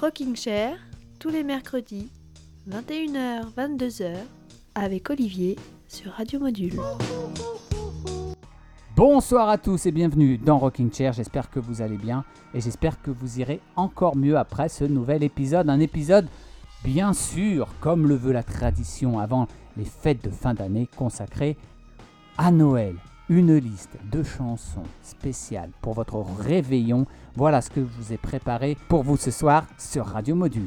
Rocking Chair, tous les mercredis, 21h, 22h, avec Olivier sur Radio Module. Bonsoir à tous et bienvenue dans Rocking Chair. J'espère que vous allez bien et j'espère que vous irez encore mieux après ce nouvel épisode. Un épisode, bien sûr, comme le veut la tradition avant les fêtes de fin d'année consacrées à Noël. Une liste de chansons spéciales pour votre réveillon voilà ce que je vous ai préparé pour vous ce soir sur Radio Module.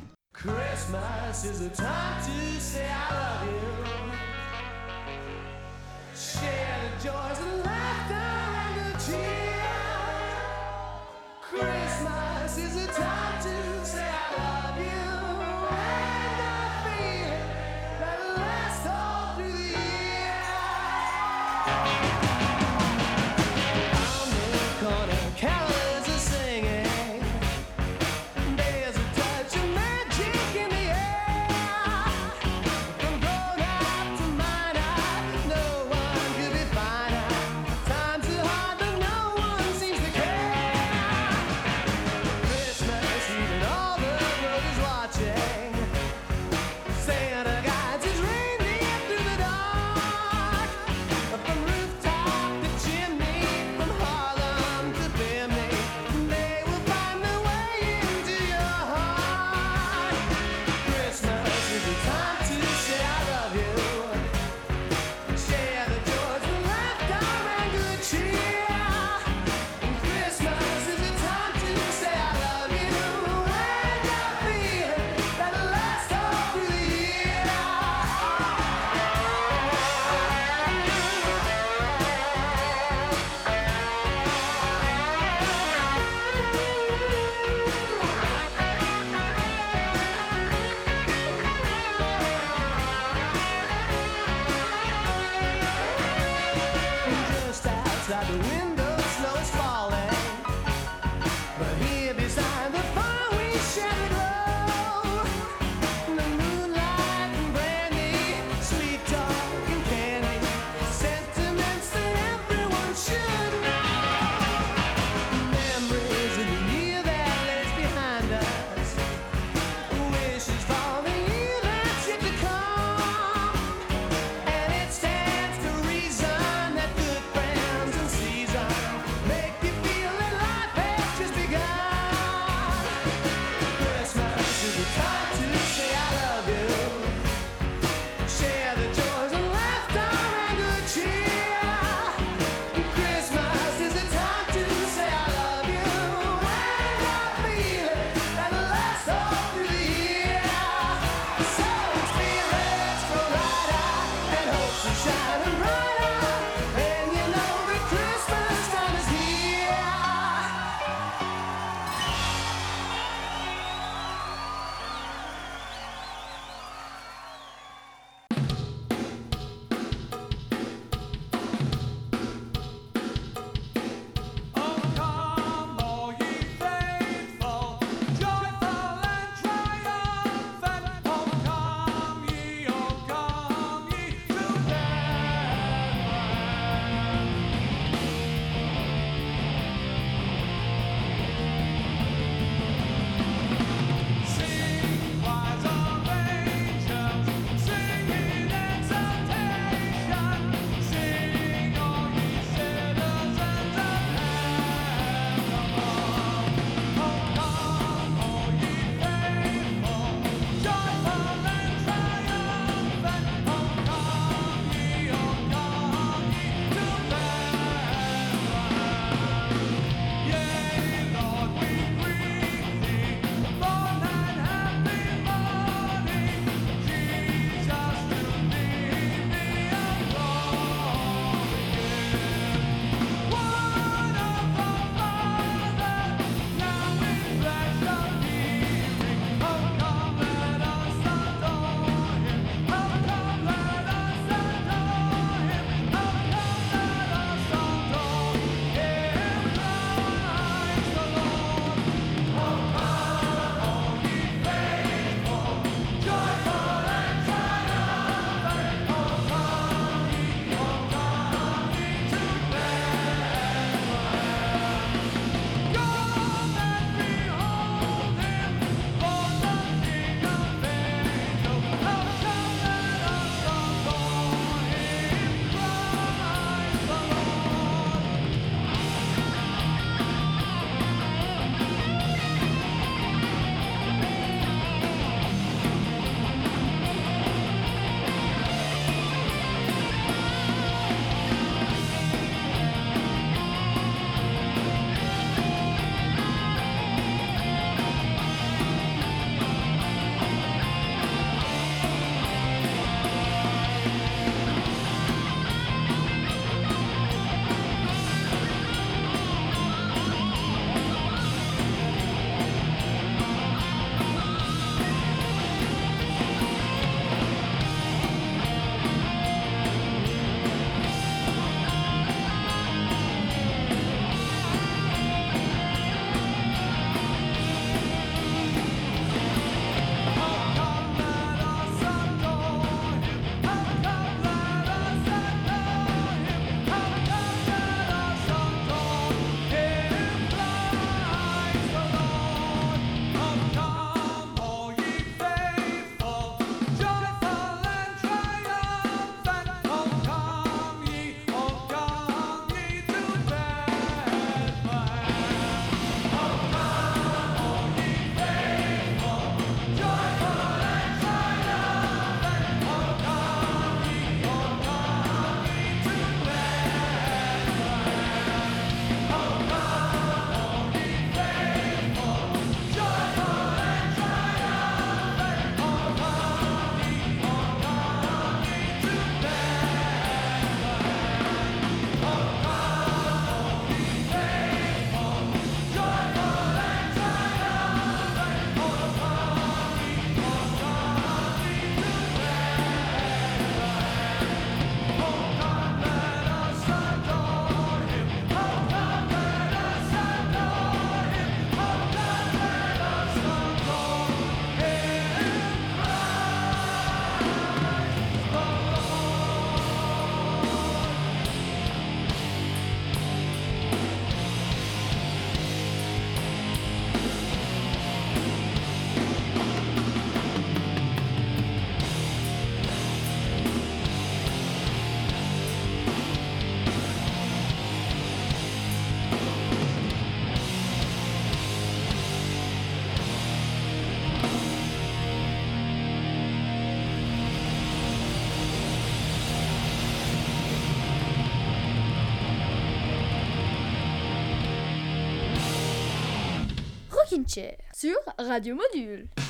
Sur Radio Module.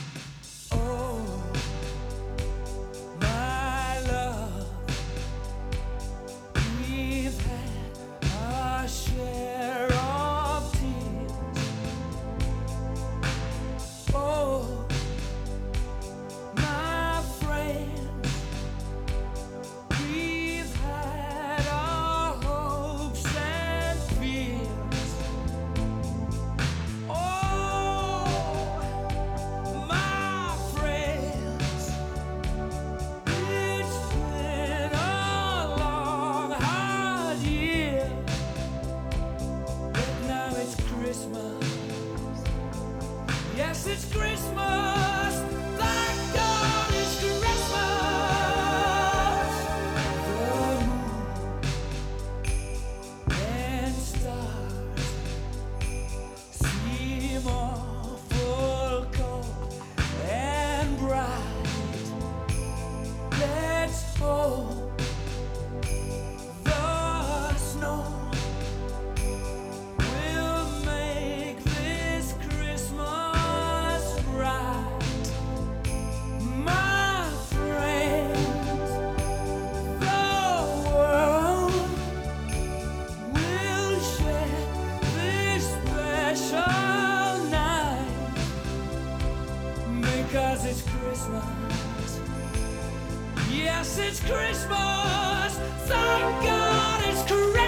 it's Christmas. Thank God it's Christmas.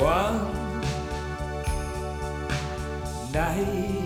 One night.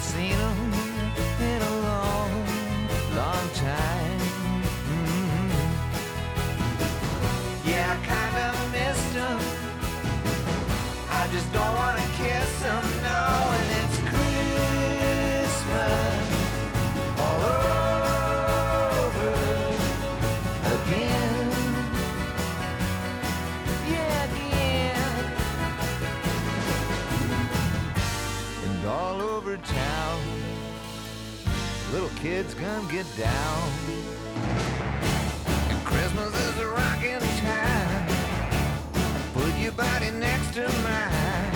seen them come get down. And Christmas is a rocking time. Put your body next to mine.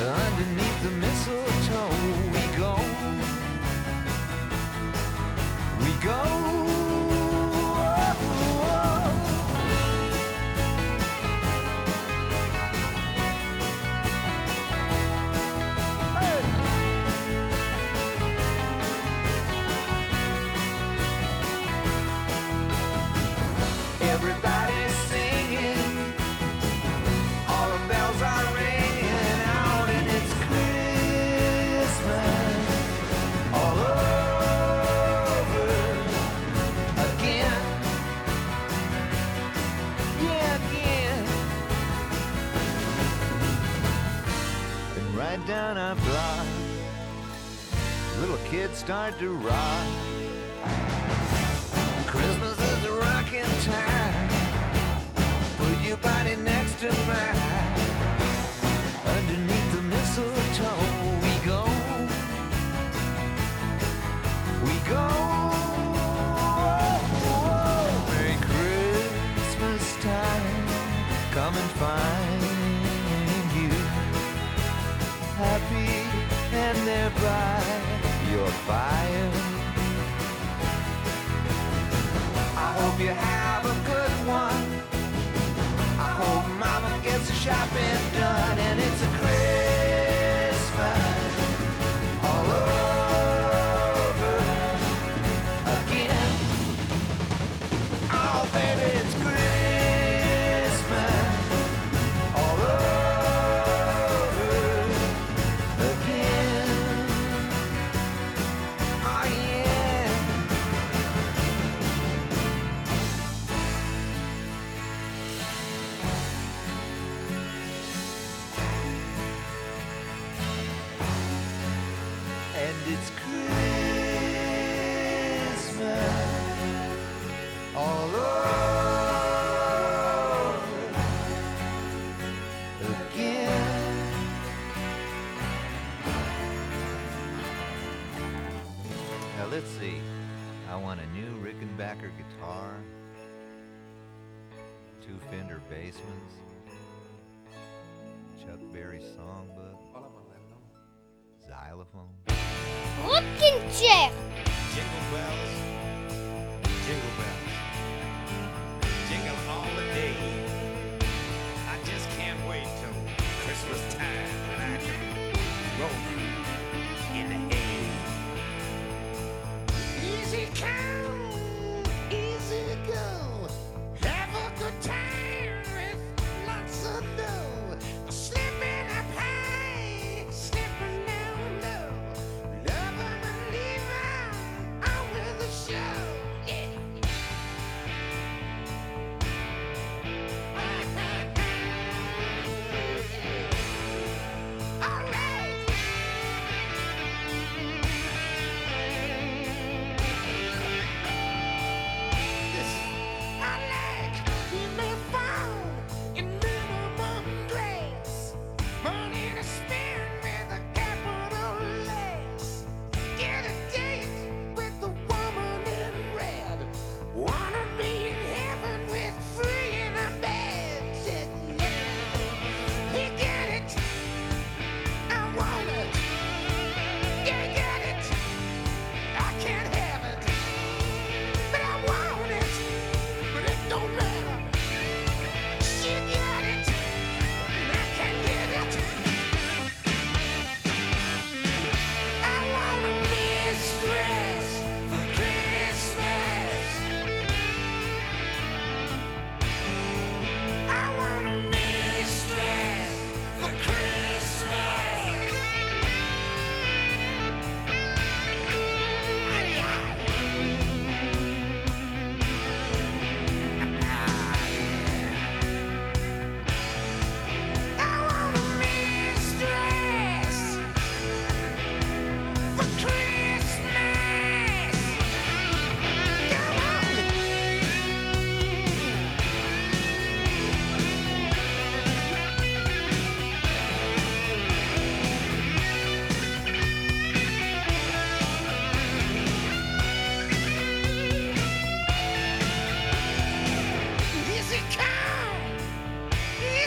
Underneath the mistletoe, we go. We go. Down our block, little kids start to rock. Christmas is a rocking time. Put your body next to mine. Underneath the mistletoe, we go. We go. Merry Christmas time. Come and find happy and thereby your fire. I hope you have a good one. I hope mama gets the shopping done and it's a Christmas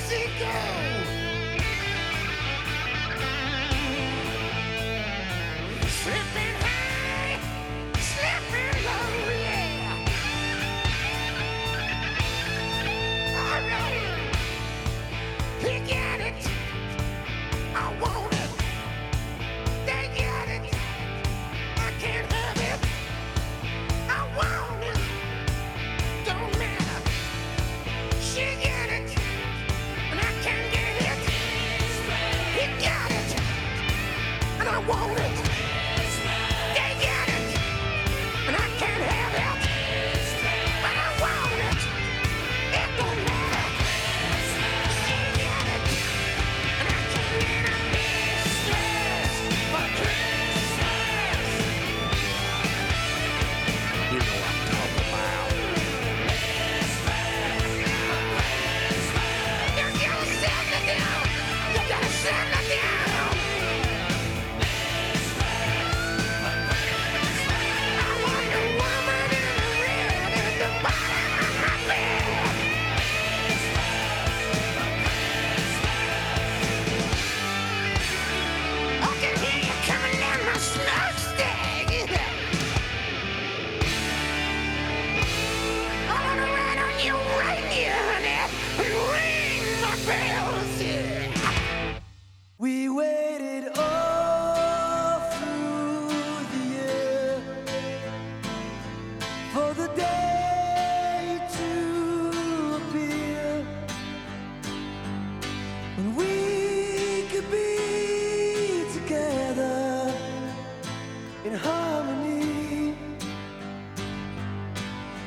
Does he go?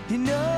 You know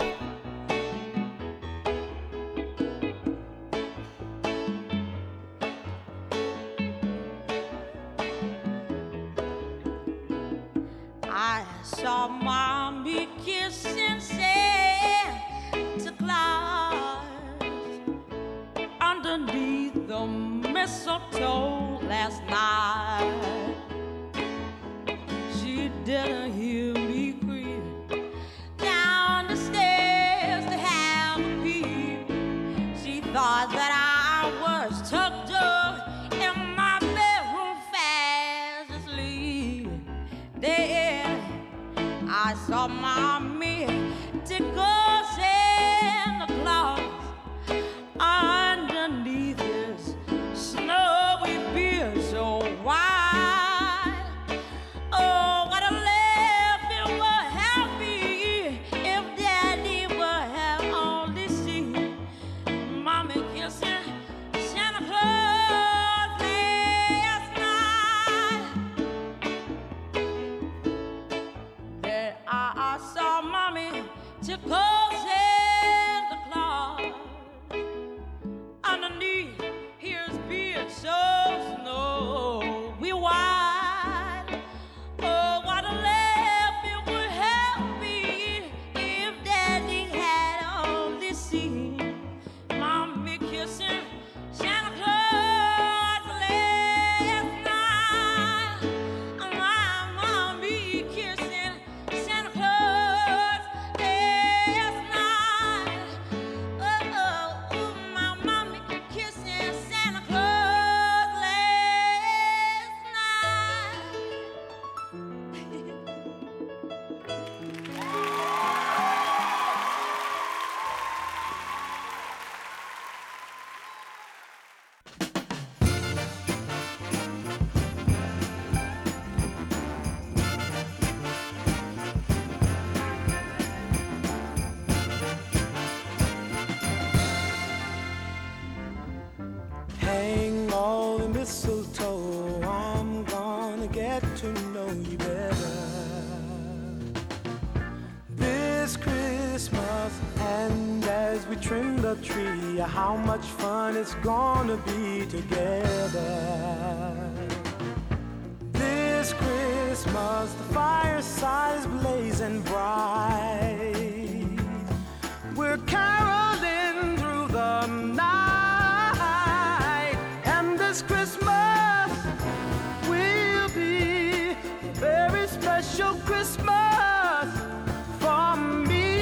this Christmas will be a very special Christmas for me.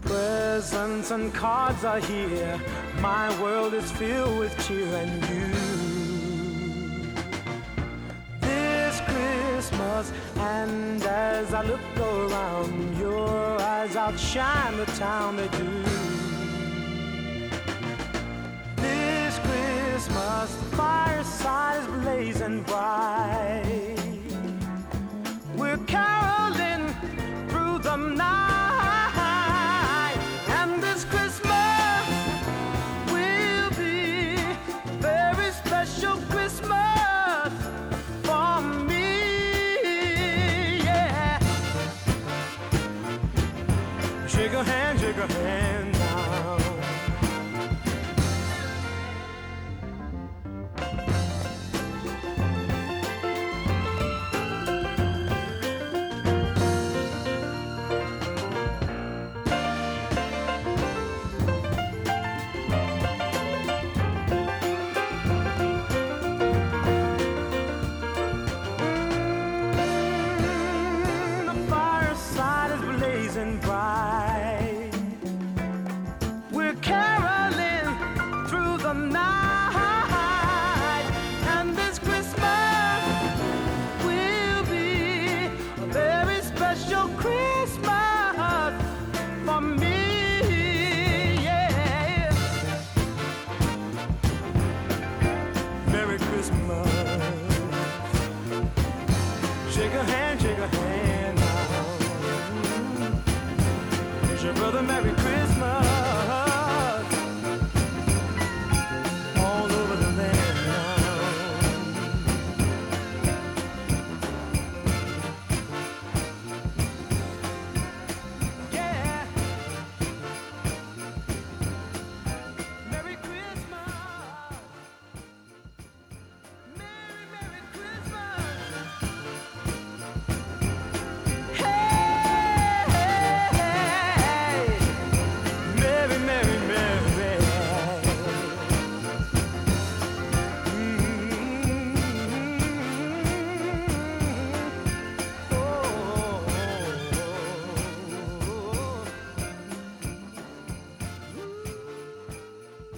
Presents and cards are here. My world is filled with cheer and you. And as I look around, your eyes outshine the town they do. This Christmas, the fireside is blazing bright. We're caroling through the night.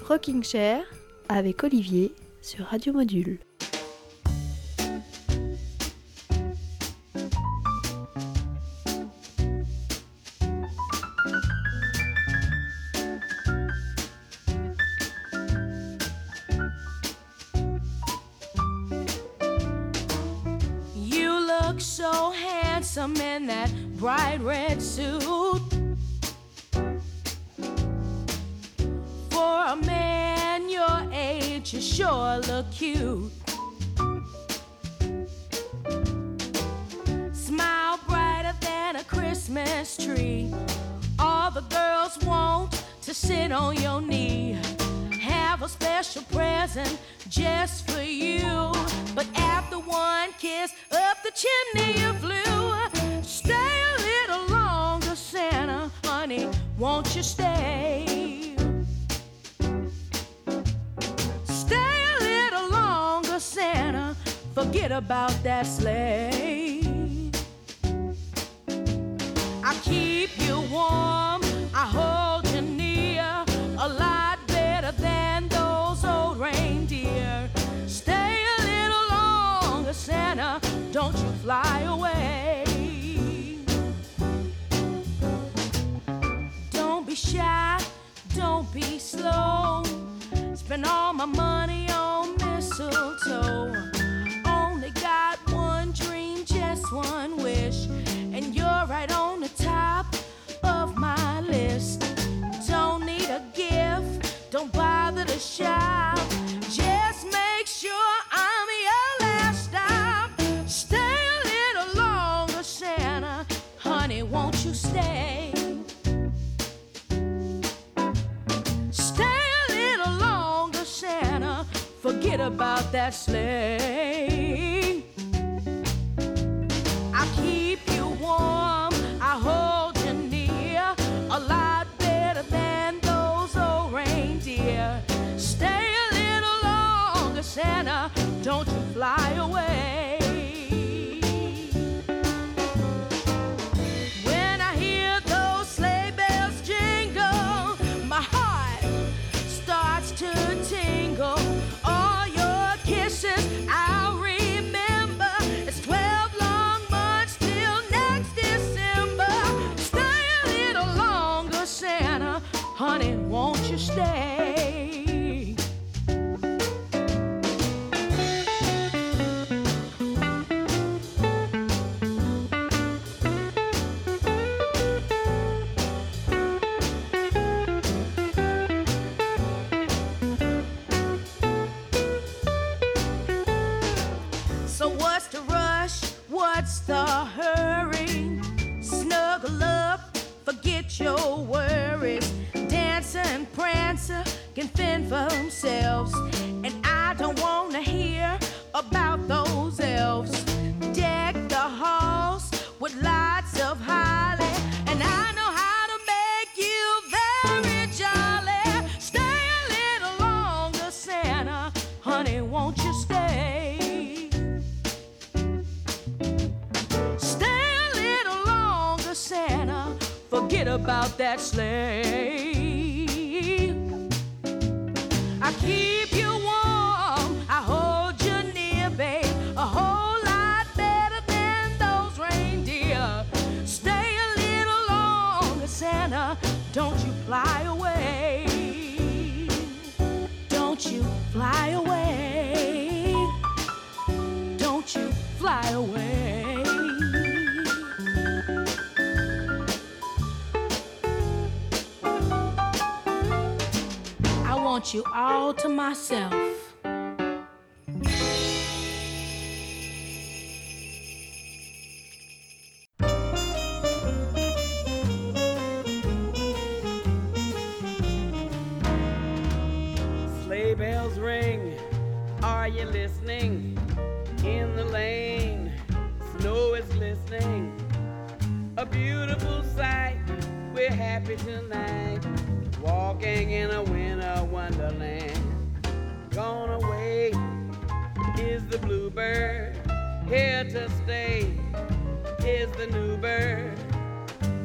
Rocking Chair avec Olivier sur Radio Module. Kiss up the chimney you flew. Stay a little longer, Santa, honey. Won't you stay? Stay a little longer, Santa. Forget about that sleigh. I keep you warm. I hold Don't you fly away. Don't be shy. Don't be slow. Spend all my money on mistletoe. Only got one dream, just one wish. And you're right on the top of my list. Don't need a gift, don't bother to shop. Just about that sleigh. I keep you warm, I hold you near. A lot better than those old reindeer. Stay a little longer, Santa. Don't you fly away. Won't you stay? That sleigh. Myself. Sleigh bells ring, are you listening? In the lane, snow is glistening. A beautiful sight, we're happy tonight. Walking in a winter wonderland. Gone away is the bluebird, here to stay is the new bird.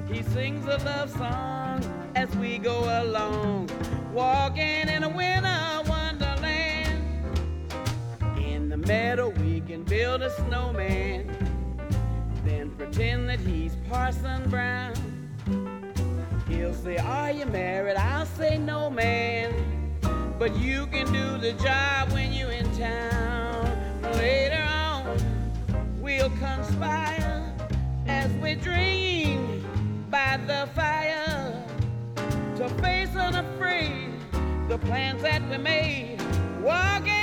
He sings a love song as we go along, walking in a winter wonderland. In the meadow, we can build a snowman, then pretend that he's Parson Brown. He'll say, Are you married? I'll say, No, man. But you can do the job when you're in town. Later on, we'll conspire as we dream by the fire to face unafraid the plans that we made. Walking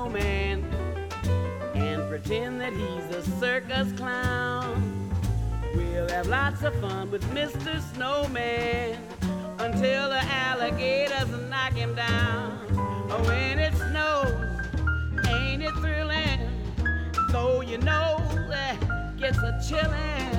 snowman and pretend that he's a circus clown. We'll have lots of fun with Mr. Snowman until the alligators knock him down. Oh, when it snows, ain't it thrilling? you know that gets a chillin'.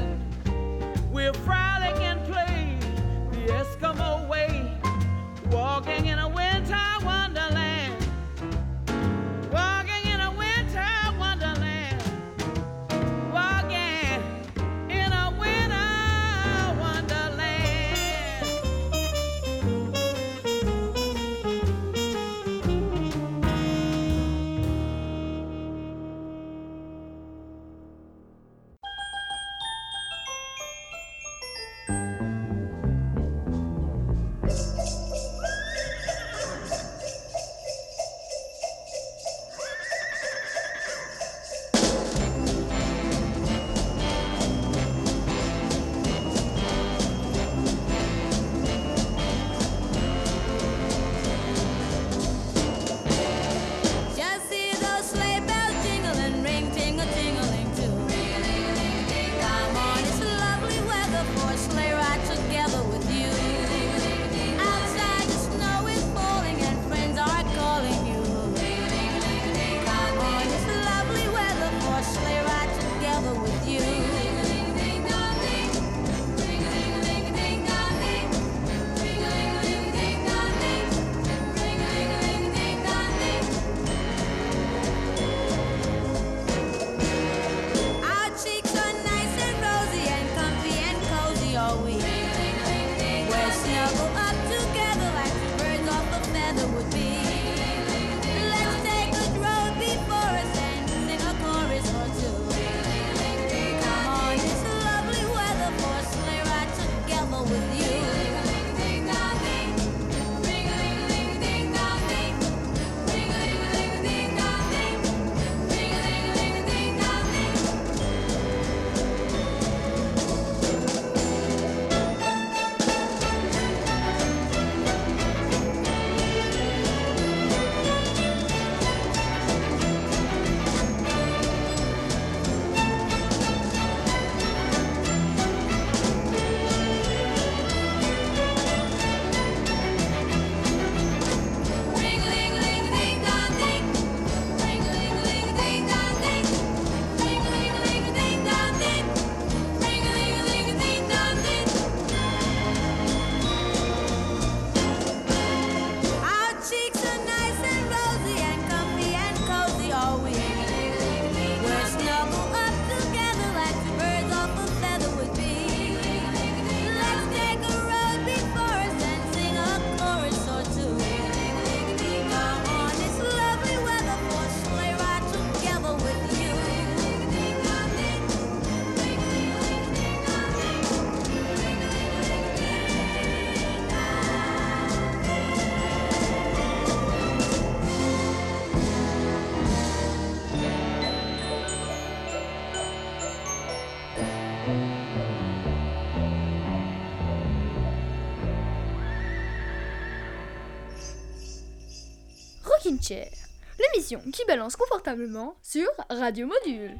Qui balance confortablement sur Radio Module.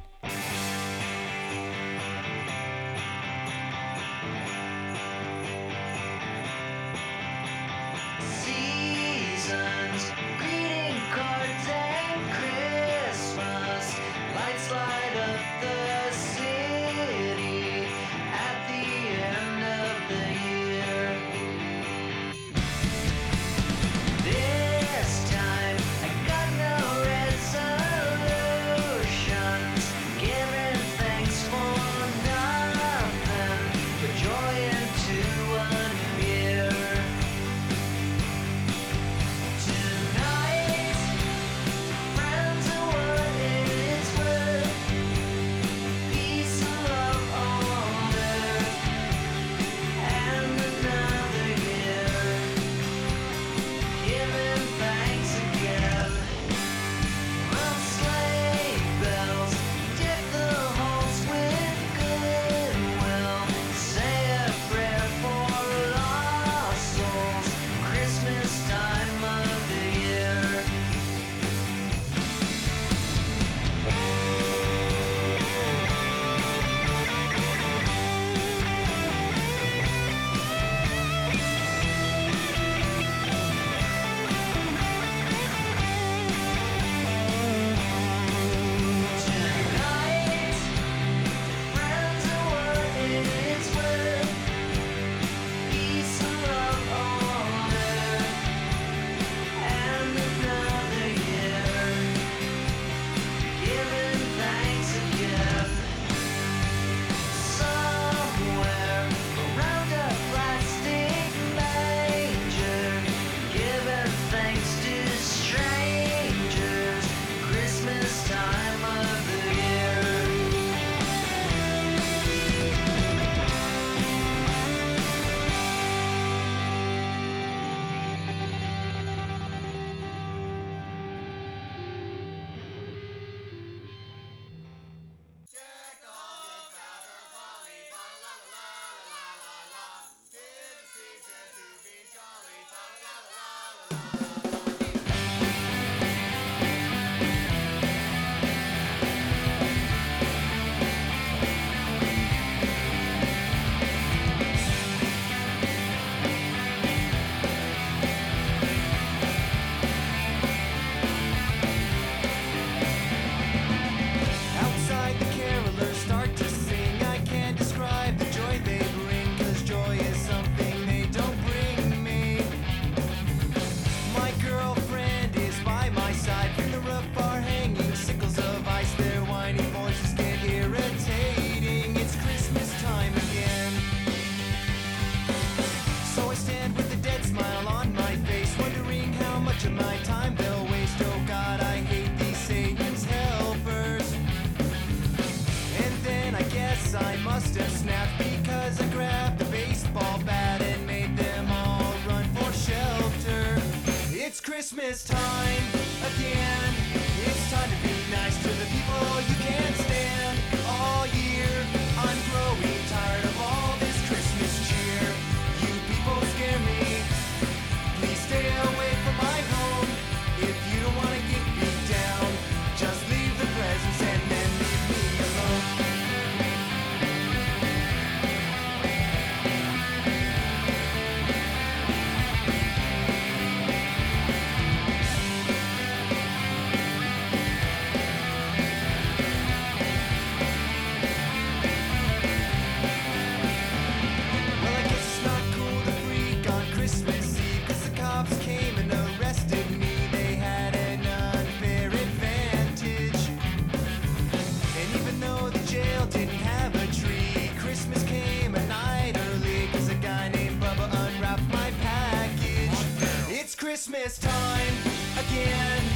Christmas time again.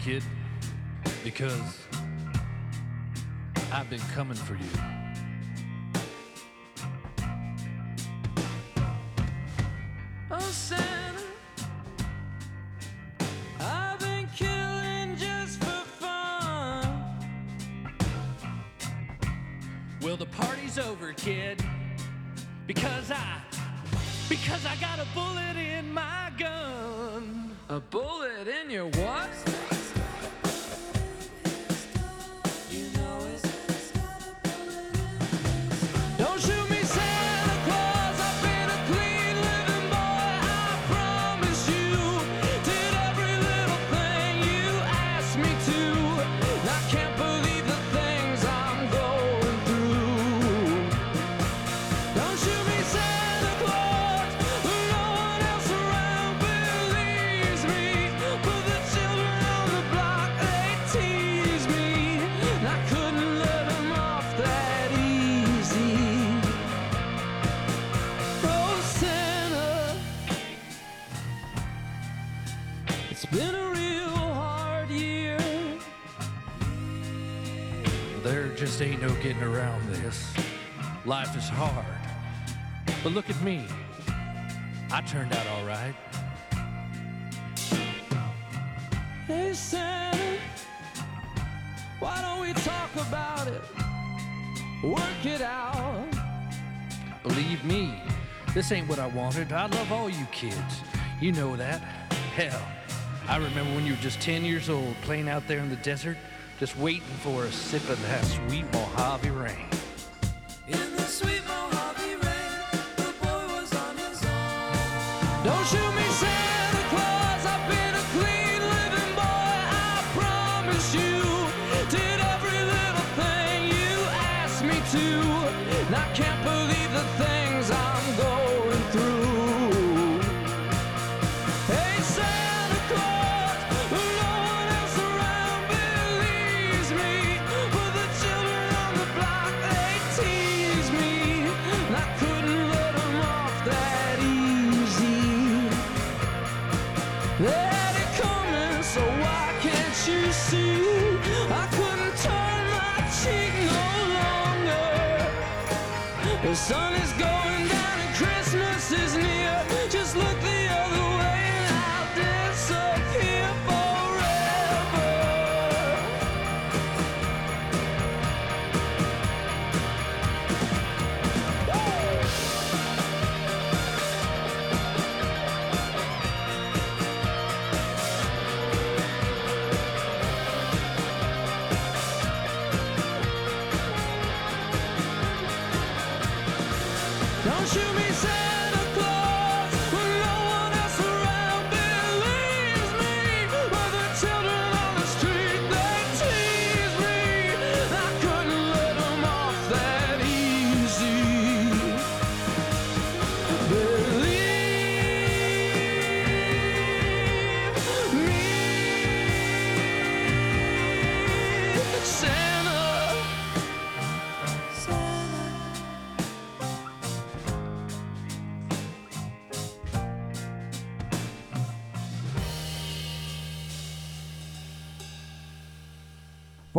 Kid, because I've been coming for you. Ain't no getting around this. Life is hard. But look at me. I turned out all right. Hey, Santa, why don't we talk about it? Work it out. Believe me, this ain't what I wanted. I love all you kids. You know that. Hell, I remember when you were just 10 years old playing out there in the desert, just waiting for a sip of that sweet Mojave rain. In the sweet Mojave rain, the boy was on his own. Don't shoot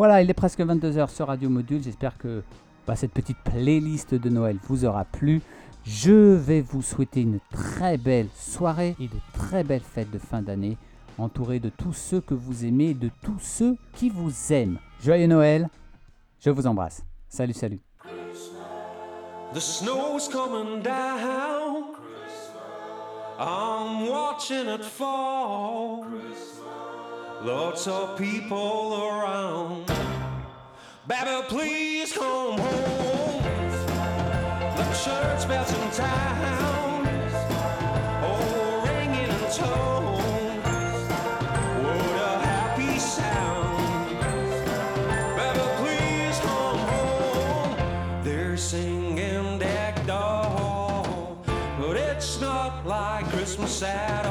Voilà, il est presque 22h sur Radio Module. J'espère que bah, cette petite playlist de Noël vous aura plu. Je vais vous souhaiter une très belle soirée et de très belles fêtes de fin d'année, entouré de tous ceux que vous aimez et de tous ceux qui vous aiment. Joyeux Noël, je vous embrasse. Salut, salut. I'm watching it fall. Lots of people around. Baby, please come home. The church bells in town. Oh, ringing in tone. What a happy sound. Baby, please come home. They're singing deck doll, but it's not like Christmas at all.